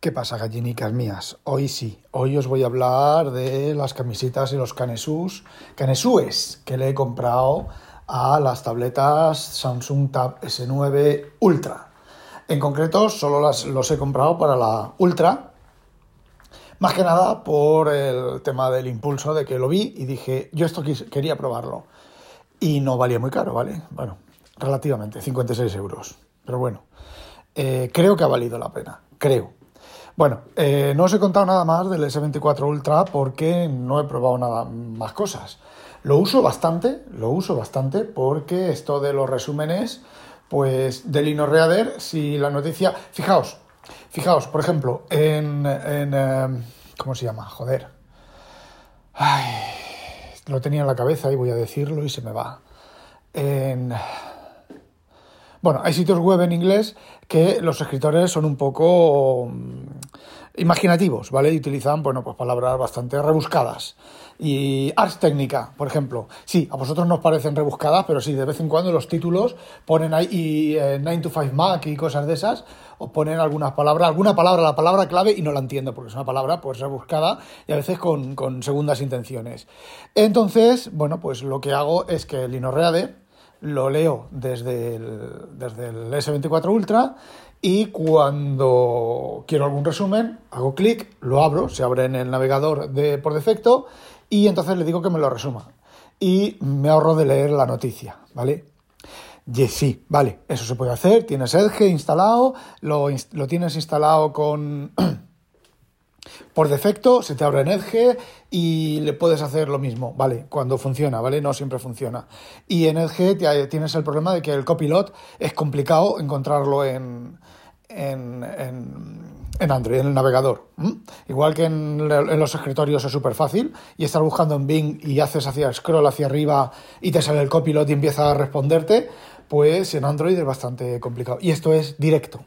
¿Qué pasa, gallinicas mías? Hoy sí, hoy os voy a hablar de las camisetas y los canesús, canesúes que le he comprado a las tabletas Samsung Tab S9 Ultra. En concreto, solo las, los he comprado para la Ultra, más que nada por el tema del impulso de que lo vi y dije, yo esto quería probarlo. Y no valía muy caro, ¿vale? Bueno, relativamente, 56 euros. Pero bueno, eh, creo que ha valido la pena, creo. Bueno, eh, no os he contado nada más del S24 Ultra porque no he probado nada más cosas. Lo uso bastante, lo uso bastante porque esto de los resúmenes, pues del InnoReader, si la noticia... Fijaos, fijaos, por ejemplo, en... em, ¿Cómo se llama? Joder. Ay, lo tenía en la cabeza y voy a decirlo y se me va. En... Bueno, hay sitios web en inglés que los escritores son un poco mm, imaginativos, ¿vale? Y utilizan, bueno, pues palabras bastante rebuscadas. Y Ars Técnica, por ejemplo. Sí, a vosotros nos parecen rebuscadas, pero sí, de vez en cuando los títulos ponen ahí y, 9 eh, to 5 Mac y cosas de esas, o ponen algunas palabras, alguna palabra, la palabra clave, y no la entiendo, porque es una palabra pues rebuscada y a veces con, con segundas intenciones. Entonces, bueno, pues lo que hago es que el Inorreade lo leo desde el, desde el S24 Ultra y cuando quiero algún resumen, hago clic, lo abro, se abre en el navegador de, por defecto y entonces le digo que me lo resuma. Y me ahorro de leer la noticia, ¿vale? Y sí, vale, eso se puede hacer. Tienes Edge instalado, lo, lo tienes instalado con por defecto se te abre en Edge y le puedes hacer lo mismo, ¿vale? Cuando funciona, ¿vale? No siempre funciona. Y en Edge tienes el problema de que el copilot es complicado encontrarlo en, en, en, Android, en el navegador. Igual que en, los escritorios es súper fácil y estás buscando en Bing y haces hacia scroll hacia arriba y te sale el copilot y empieza a responderte, pues en Android es bastante complicado. Y esto es directo.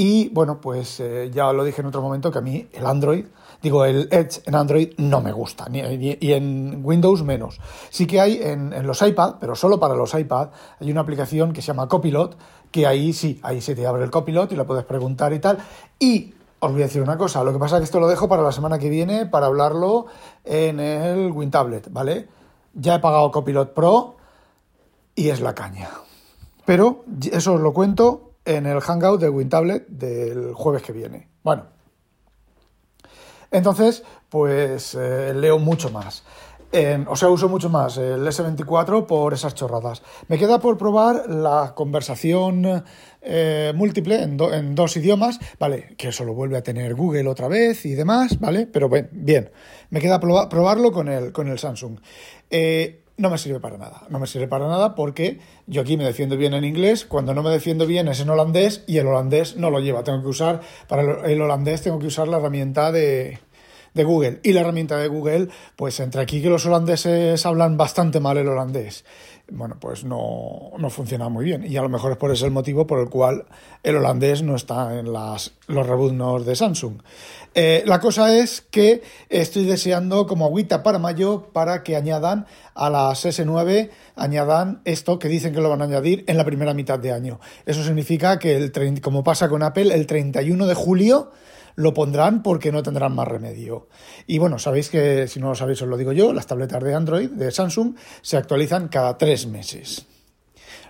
Y bueno, pues eh, ya lo dije en otro momento que a mí el Android, digo, el Edge en Android no me gusta, ni, y en Windows menos. Sí que hay en, los iPad, pero solo para los iPad, hay una aplicación que se llama Copilot, que ahí sí, ahí se te abre el Copilot y lo puedes preguntar y tal. Y os voy a decir una cosa, lo que pasa es que esto lo dejo para la semana que viene para hablarlo en el WinTablet, ¿vale? Ya he pagado Copilot Pro y es la caña. Pero eso os lo cuento en el Hangout de WinTablet del jueves que viene. Bueno, entonces, pues eh, leo mucho más. o sea, uso mucho más el S24 por esas chorradas. Me queda por probar la conversación eh, múltiple en, dos idiomas, ¿vale? Que eso lo vuelve a tener Google otra vez y demás, ¿vale? Pero bien, bien. Me queda probarlo con el, con el Samsung. Eh, no me sirve para nada. No me sirve para nada porque yo aquí me defiendo bien en inglés, cuando no me defiendo bien es en holandés y el holandés no lo lleva. Tengo que usar, para el holandés tengo que usar la herramienta de, de Google. Y la herramienta de Google, pues entre aquí que los holandeses hablan bastante mal el holandés bueno, pues no, funciona muy bien. Y a lo mejor es por ese el motivo por el cual el holandés no está en las, los rebuznos de Samsung. Eh, la cosa es que estoy deseando como agüita para mayo para que añadan a las S9, añadan esto que dicen que lo van a añadir en la primera mitad de año. Eso significa que, el, como pasa con Apple, el 31 de julio lo pondrán porque no tendrán más remedio. Y bueno, sabéis que, si no lo sabéis, os lo digo yo, las tabletas de Android, de Samsung, se actualizan cada tres meses.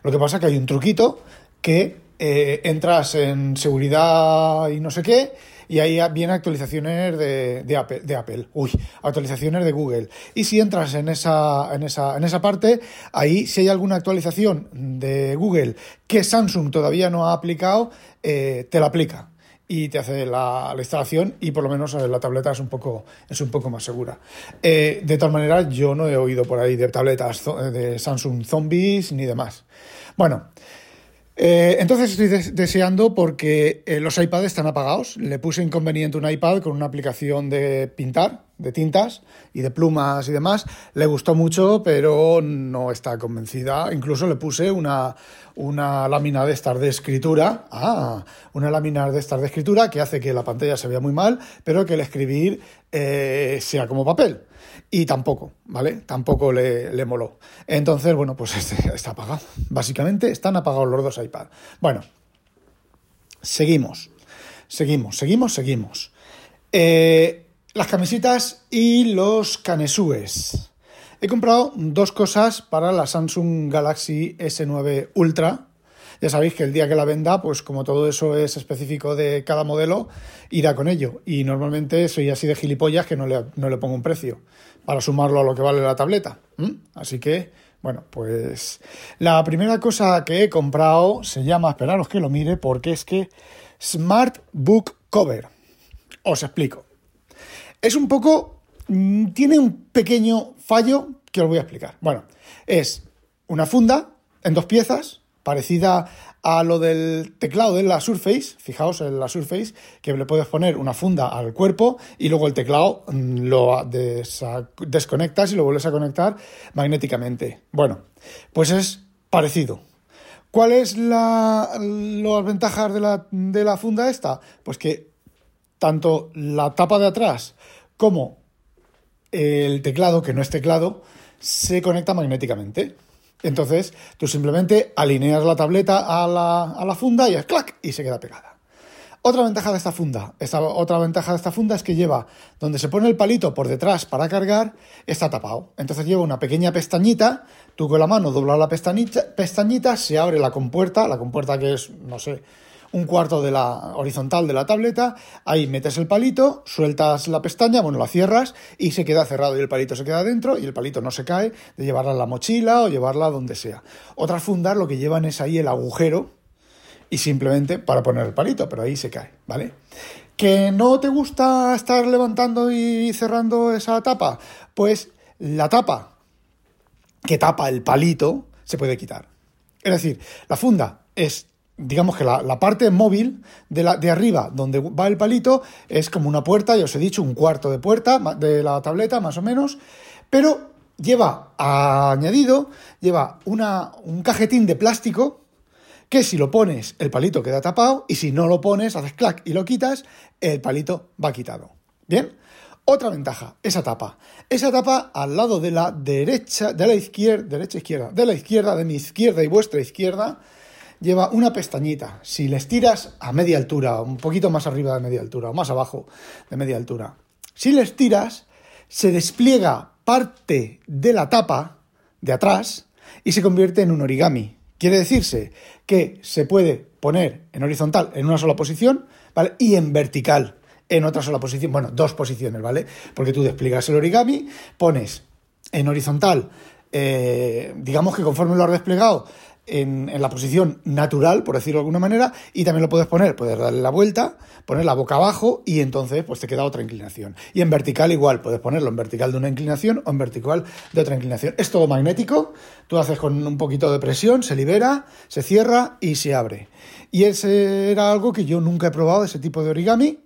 Lo que pasa es que hay un truquito que eh, entras en seguridad y no sé qué, y ahí vienen actualizaciones de, de, Apple, uy, actualizaciones de Google. Y si entras en esa, en esa, en esa parte, ahí si hay alguna actualización de Google que Samsung todavía no ha aplicado, eh, te la aplica y te hace la, instalación y por lo menos eh, la tableta es un poco, es un poco más segura. Eh, de tal manera, yo no he oído por ahí de tabletas de Samsung Zombies ni demás. Bueno, eh, entonces estoy deseando porque los iPads están apagados. Le puse inconveniente un iPad con una aplicación de pintar, de tintas y de plumas y demás. Le gustó mucho, pero no está convencida. Incluso le puse una, una lámina de estas de escritura. Ah, una lámina de estas de escritura que hace que la pantalla se vea muy mal, pero que el escribir eh, sea como papel. Y tampoco, ¿vale? Tampoco le, le moló. Entonces, bueno, pues este está apagado. Básicamente están apagados los dos iPad. Bueno, seguimos. seguimos, seguimos, seguimos. Eh, las camisetas y los canesúes. He comprado dos cosas para la Samsung Galaxy S9 Ultra. Ya sabéis que el día que la venda, pues como todo eso es específico de cada modelo, irá con ello. Y normalmente soy así de gilipollas que no le, no le pongo un precio para sumarlo a lo que vale la tableta. Así que, bueno, pues la primera cosa que he comprado se llama, esperaros que lo mire, porque es que Smart Book Cover. Os explico. Es un poco... Mm, tiene un pequeño fallo que os voy a explicar. Bueno, es una funda en dos piezas, parecida a lo del teclado de la Surface, fijaos en la Surface, que le puedes poner una funda al cuerpo y luego el teclado mm, lo desconectas y lo vuelves a conectar magnéticamente. Bueno, pues es parecido. ¿Cuáles la, las ventajas de la funda esta? Pues que tanto la tapa de atrás como el teclado, que no es teclado, se conecta magnéticamente. Entonces, tú simplemente alineas la tableta a la, funda y es clac y se queda pegada. Otra ventaja de esta funda, esta, otra ventaja de esta funda es que lleva, donde se pone el palito por detrás para cargar, está tapado. Entonces lleva una pequeña pestañita, tú con la mano doblas la pestañita, pestañita, se abre la compuerta, la compuerta que es, no sé, un cuarto de la horizontal de la tableta, ahí metes el palito, sueltas la pestaña, bueno, la cierras y se queda cerrado y el palito se queda dentro y el palito no se cae de llevarla en la mochila o llevarla donde sea. Otras fundas lo que llevan es ahí el agujero y simplemente para poner el palito, pero ahí se cae, ¿vale? ¿Que no te gusta estar levantando y cerrando esa tapa? Pues la tapa que tapa el palito se puede quitar. Es decir, la funda es digamos que la, parte móvil de, la, de arriba, donde va el palito, es como una puerta, ya os he dicho, un cuarto de puerta de la tableta, más o menos, pero lleva añadido, lleva una, un cajetín de plástico que si lo pones, el palito queda tapado, y si no lo pones, haces clac y lo quitas, el palito va quitado. ¿Bien? Otra ventaja, esa tapa. Esa tapa al lado de la derecha, de la izquierda, derecha izquierda, de la izquierda, de mi izquierda y vuestra izquierda, lleva una pestañita. Si le estiras a media altura, un poquito más arriba de media altura o más abajo de media altura, si le estiras, se despliega parte de la tapa de atrás y se convierte en un origami. Quiere decirse que se puede poner en horizontal en una sola posición, ¿vale? Y en vertical en otra sola posición, bueno, dos posiciones, ¿vale? Porque tú despliegas el origami, pones en horizontal, eh, digamos que conforme lo has desplegado, en, la posición natural, por decirlo de alguna manera, y también lo puedes poner, puedes darle la vuelta, ponerla boca abajo y entonces pues te queda otra inclinación. Y en vertical igual, puedes ponerlo en vertical de una inclinación o en vertical de otra inclinación. Es todo magnético, tú haces con un poquito de presión, se libera, se cierra y se abre. Y ese era algo que yo nunca he probado, ese tipo de origami,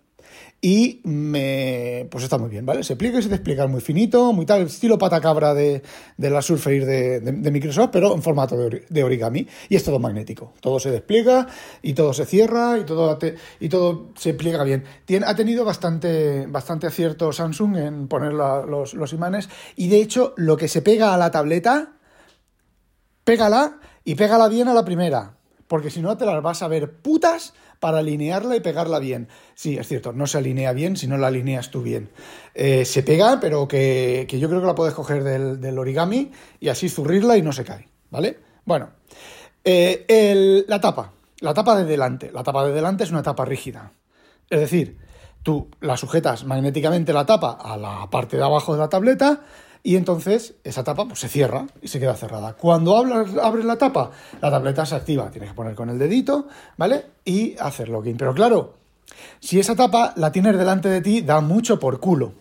y me pues está muy bien, ¿vale? Se pliega y se despliega muy finito, muy tal, estilo patacabra de, de la Surface de, de, Microsoft, pero en formato de, origami y es todo magnético. Todo se despliega y todo se cierra y todo, y todo se pliega bien. Ha tenido bastante, bastante acierto Samsung en poner los, los imanes y de hecho lo que se pega a la tableta, pégala y pégala bien a la primera, porque si no te las vas a ver putas para alinearla y pegarla bien. Sí, es cierto, no se alinea bien si no la alineas tú bien. Eh, se pega, pero que, yo creo que la puedes coger del, origami y así zurrirla y no se cae, ¿vale? Bueno, eh, la tapa, la tapa de delante. La tapa de delante es una tapa rígida. Es decir, tú la sujetas magnéticamente la tapa a la parte de abajo de la tableta y entonces esa tapa pues, se cierra y se queda cerrada. Cuando abres la tapa, la tableta se activa. Tienes que poner con el dedito, ¿vale? Y hacer login. Pero claro, si esa tapa la tienes delante de ti, da mucho por culo.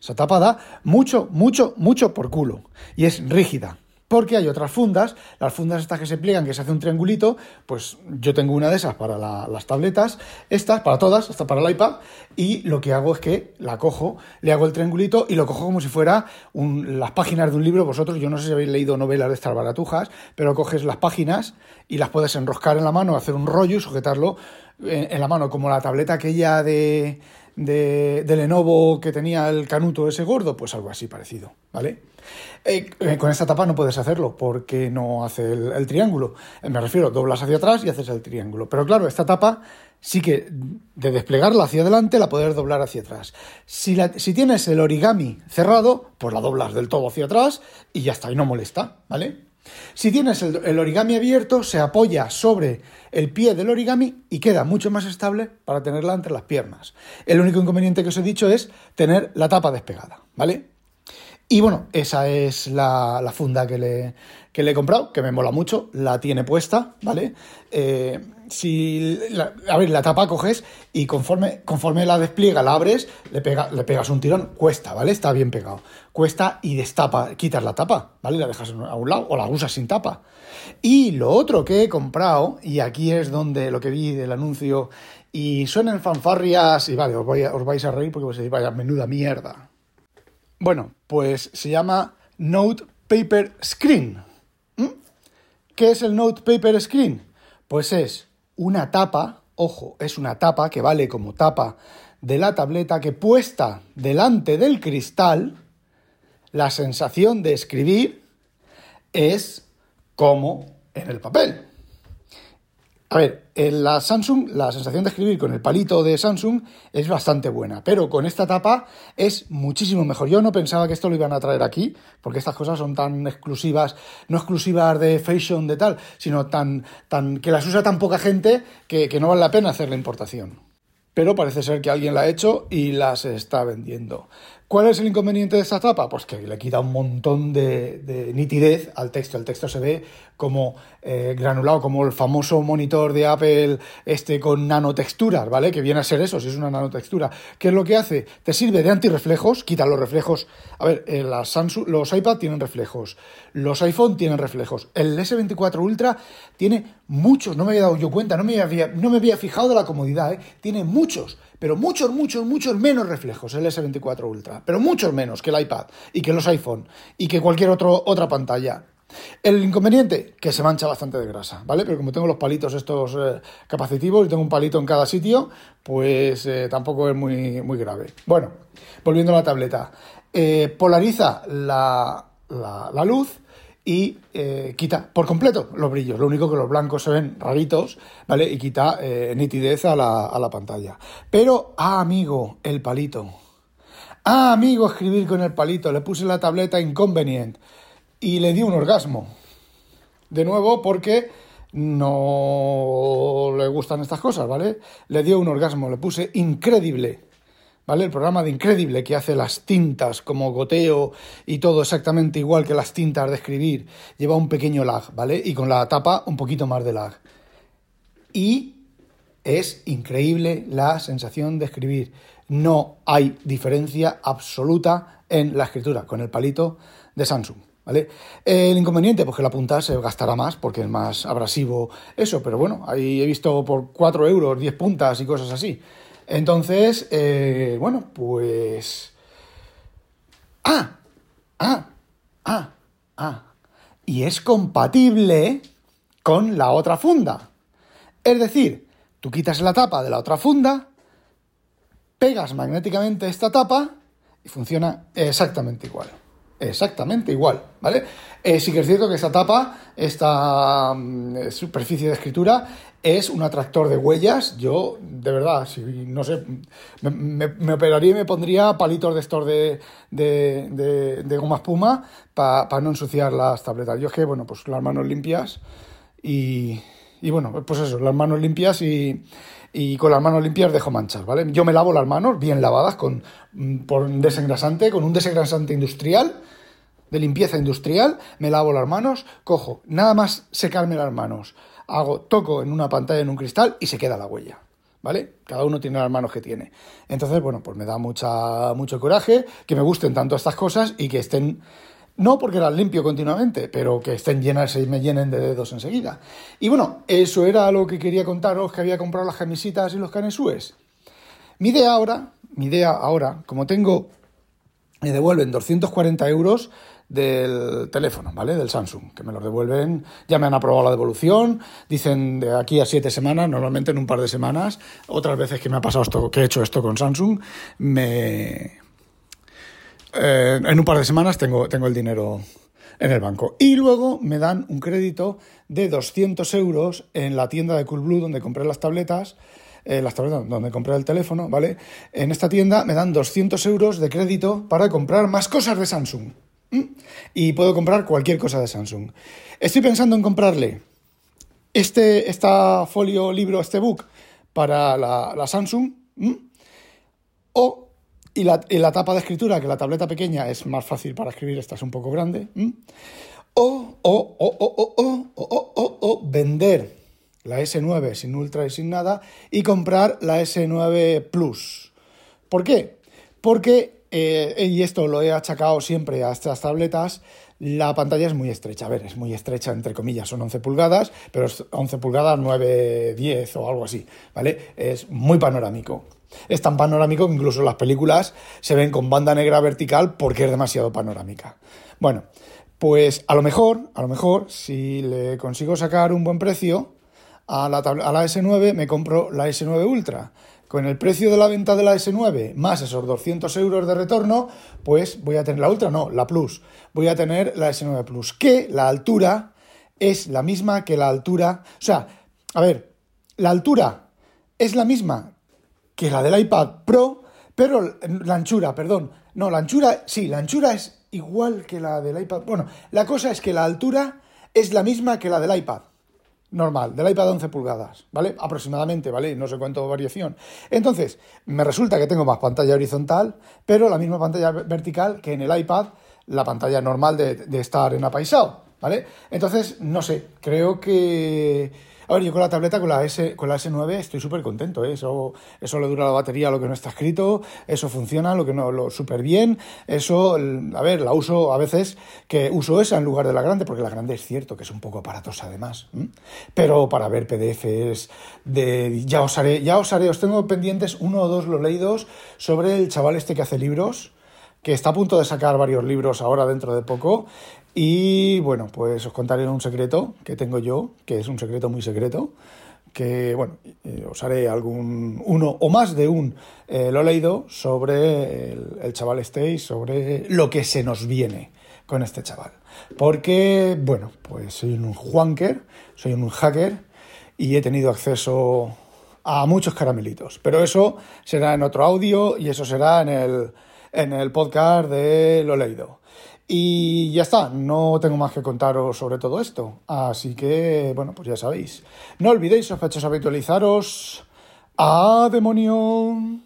Esa tapa da mucho, mucho, mucho por culo. Y es rígida porque hay otras fundas, las fundas estas que se pliegan, que se hace un triangulito, pues yo tengo una de esas para las tabletas, estas para todas, hasta para el iPad, y lo que hago es que la cojo, le hago el triangulito y lo cojo como si fuera las páginas de un libro. Vosotros, yo no sé si habéis leído novelas de estas baratujas, pero coges las páginas y las puedes enroscar en la mano, hacer un rollo y sujetarlo en la mano, como la tableta aquella de de, Lenovo que tenía el canuto ese gordo, pues algo así parecido, ¿vale? Eh, eh, con esta tapa no puedes hacerlo porque no hace el, triángulo. Eh, me refiero, doblas hacia atrás y haces el triángulo. Pero claro, esta tapa sí que de desplegarla hacia adelante la puedes doblar hacia atrás. Si, si tienes el origami cerrado, pues la doblas del todo hacia atrás y ya está, y no molesta, ¿vale? Si tienes el, origami abierto, se apoya sobre el pie del origami y queda mucho más estable para tenerla entre las piernas. El único inconveniente que os he dicho es tener la tapa despegada, ¿vale? Y bueno, esa es la, funda que le, le, he comprado, que me mola mucho, la tiene puesta, ¿vale? Eh, si a ver, la tapa coges y conforme, conforme la despliega, la abres, le, pega, le pegas un tirón, cuesta, ¿vale? Está bien pegado. Cuesta y destapa, quitas la tapa, ¿vale? La dejas a un lado o la usas sin tapa. Y lo otro que he comprado, y aquí es donde lo que vi del anuncio, y suenan fanfarrias, y vale, os, vais a reír porque os decís, vaya, menuda mierda. Bueno, pues se llama Note Paper Screen. ¿Mm? ¿Qué es el Note Paper Screen? Pues es una tapa, ojo, es una tapa que vale como tapa de la tableta que puesta delante del cristal, la sensación de escribir es como en el papel. A ver, en la Samsung, la sensación de escribir con el palito de Samsung es bastante buena, pero con esta tapa es muchísimo mejor. Yo no pensaba que esto lo iban a traer aquí, porque estas cosas son tan exclusivas, no exclusivas de fashion, de tal, sino tan, tan que las usa tan poca gente que, que no vale la pena hacer la importación. Pero parece ser que alguien la ha hecho y las está vendiendo. ¿Cuál es el inconveniente de esta tapa? Pues que le quita un montón de, nitidez al texto. El texto se ve como eh, granulado, como el famoso monitor de Apple este con nanotexturas, ¿vale? Que viene a ser eso, si es una nanotextura. ¿Qué es lo que hace? Te sirve de antirreflejos, quita los reflejos. A ver, eh, Samsung, los iPad tienen reflejos, los iPhone tienen reflejos. El S24 Ultra tiene muchos, no me había dado yo cuenta, no me había, no me había fijado de la comodidad, ¿eh? Tiene muchos pero muchos, muchos, muchos menos reflejos el S24 Ultra, pero muchos menos que el iPad y que los iPhone y que cualquier otro, otra pantalla. El inconveniente, que se mancha bastante de grasa, ¿vale? Pero como tengo los palitos estos eh, capacitivos y tengo un palito en cada sitio, pues eh, tampoco es muy, muy grave. Bueno, volviendo a la tableta. Eh, polariza la, la luz y eh, quita por completo los brillos. Lo único que los blancos se ven raritos, ¿vale? Y quita eh, nitidez a la, a la, pantalla. Pero, ah, amigo, el palito. Ah, amigo, escribir con el palito. Le puse la tableta inconvenient y le di un orgasmo. De nuevo, porque no le gustan estas cosas, ¿vale? Le dio un orgasmo, le puse increíble. ¿Vale? El programa de Incredible que hace las tintas como goteo y todo exactamente igual que las tintas de escribir, lleva un pequeño lag, ¿vale? Y con la tapa un poquito más de lag. Y es increíble la sensación de escribir. No hay diferencia absoluta en la escritura con el palito de Samsung. ¿Vale? El inconveniente, pues que la punta se gastará más porque es más abrasivo eso, pero bueno, ahí he visto por 4 euros 10 puntas y cosas así. Entonces, eh, bueno, pues... Ah, ah, ah, ah. Y es compatible con la otra funda. Es decir, tú quitas la tapa de la otra funda, pegas magnéticamente esta tapa y funciona exactamente igual. Exactamente igual, ¿vale? Eh, sí que es cierto que esta tapa, esta mm, superficie de escritura, es un atractor de huellas. Yo, de verdad, si no sé, me, operaría y me pondría palitos de estos de, de, goma espuma para no ensuciar las tabletas. Yo es que, bueno, pues las manos limpias y, y bueno, pues eso, las manos limpias y, y con las manos limpias dejo manchas, ¿vale? Yo me lavo las manos bien lavadas con mm, por desengrasante, con un desengrasante industrial de limpieza industrial, me lavo las manos, cojo, nada más secarme las manos hago, toco en una pantalla, en un cristal y se queda la huella. ¿Vale? Cada uno tiene las manos que tiene. Entonces, bueno, pues me da mucha, mucho coraje que me gusten tanto estas cosas y que estén, no porque las limpio continuamente, pero que estén llenas y me llenen de dedos enseguida. Y bueno, eso era lo que quería contaros que había comprado las camisitas y los canesúes. Mi idea ahora, mi idea ahora, como tengo, me devuelven 240 euros, del teléfono, ¿vale? Del Samsung, que me lo devuelven, ya me han aprobado la devolución, dicen de aquí a siete semanas, normalmente en un par de semanas, otras veces que me ha pasado esto, que he hecho esto con Samsung, me... Eh, en un par de semanas tengo, tengo el dinero en el banco. Y luego me dan un crédito de 200 euros en la tienda de Coolblue donde compré las tabletas, eh, las tabletas donde compré el teléfono, ¿vale? En esta tienda me dan 200 euros de crédito para comprar más cosas de Samsung. Y puedo comprar cualquier cosa de Samsung. Estoy pensando en comprarle este esta folio libro, este book, para la, Samsung. O, y la, y la, tapa de escritura, que la tableta pequeña es más fácil para escribir, esta es un poco grande. O, o, o, o, o, vender la S9 sin ultra y sin nada y comprar la S9 Plus. ¿Por qué? Porque, eh, y esto lo he achacado siempre a estas tabletas, la pantalla es muy estrecha. A ver, es muy estrecha, entre comillas, son 11 pulgadas, pero es 11 pulgadas, 9, 10 o algo así, ¿vale? Es muy panorámico. Es tan panorámico que incluso las películas se ven con banda negra vertical porque es demasiado panorámica. Bueno, pues a lo mejor, a lo mejor, si le consigo sacar un buen precio a la, a la S9, me compro la S9 Ultra. Con el precio de la venta de la S9 más esos 200 euros de retorno, pues voy a tener la Ultra, no, la Plus. Voy a tener la S9 Plus, que la altura es la misma que la altura. O sea, a ver, la altura es la misma que la del iPad Pro, pero la anchura, perdón. No, la anchura, sí, la anchura es igual que la del iPad. Bueno, la cosa es que la altura es la misma que la del iPad normal, del iPad 11 pulgadas, ¿vale? Aproximadamente, ¿vale? No sé cuánto variación. Entonces, me resulta que tengo más pantalla horizontal, pero la misma pantalla vertical que en el iPad, la pantalla normal de, de estar en apaisado, ¿vale? Entonces, no sé, creo que a ver, yo con la tableta, con la, S, con la S9, estoy súper contento. ¿eh? Eso, eso le dura la batería lo que no está escrito, eso funciona lo que no, lo súper bien. Eso, a ver, la uso a veces, que uso esa en lugar de la grande, porque la grande es cierto que es un poco aparatosa además. Pero para ver PDFs, de, ya os haré, ya os haré, os tengo pendientes uno o dos los leídos sobre el chaval este que hace libros que está a punto de sacar varios libros ahora dentro de poco. Y bueno, pues os contaré un secreto que tengo yo, que es un secreto muy secreto, que bueno, eh, os haré algún, uno o más de un, eh, lo leído sobre el, chaval este sobre lo que se nos viene con este chaval. Porque, bueno, pues soy un juanker, soy un hacker y he tenido acceso a muchos caramelitos. Pero eso será en otro audio y eso será en el en el podcast de Lo Leído. Y ya está, no tengo más que contaros sobre todo esto. Así que, bueno, pues ya sabéis. No olvidéis, sospechosos, habitualizaros. ¡A demonio!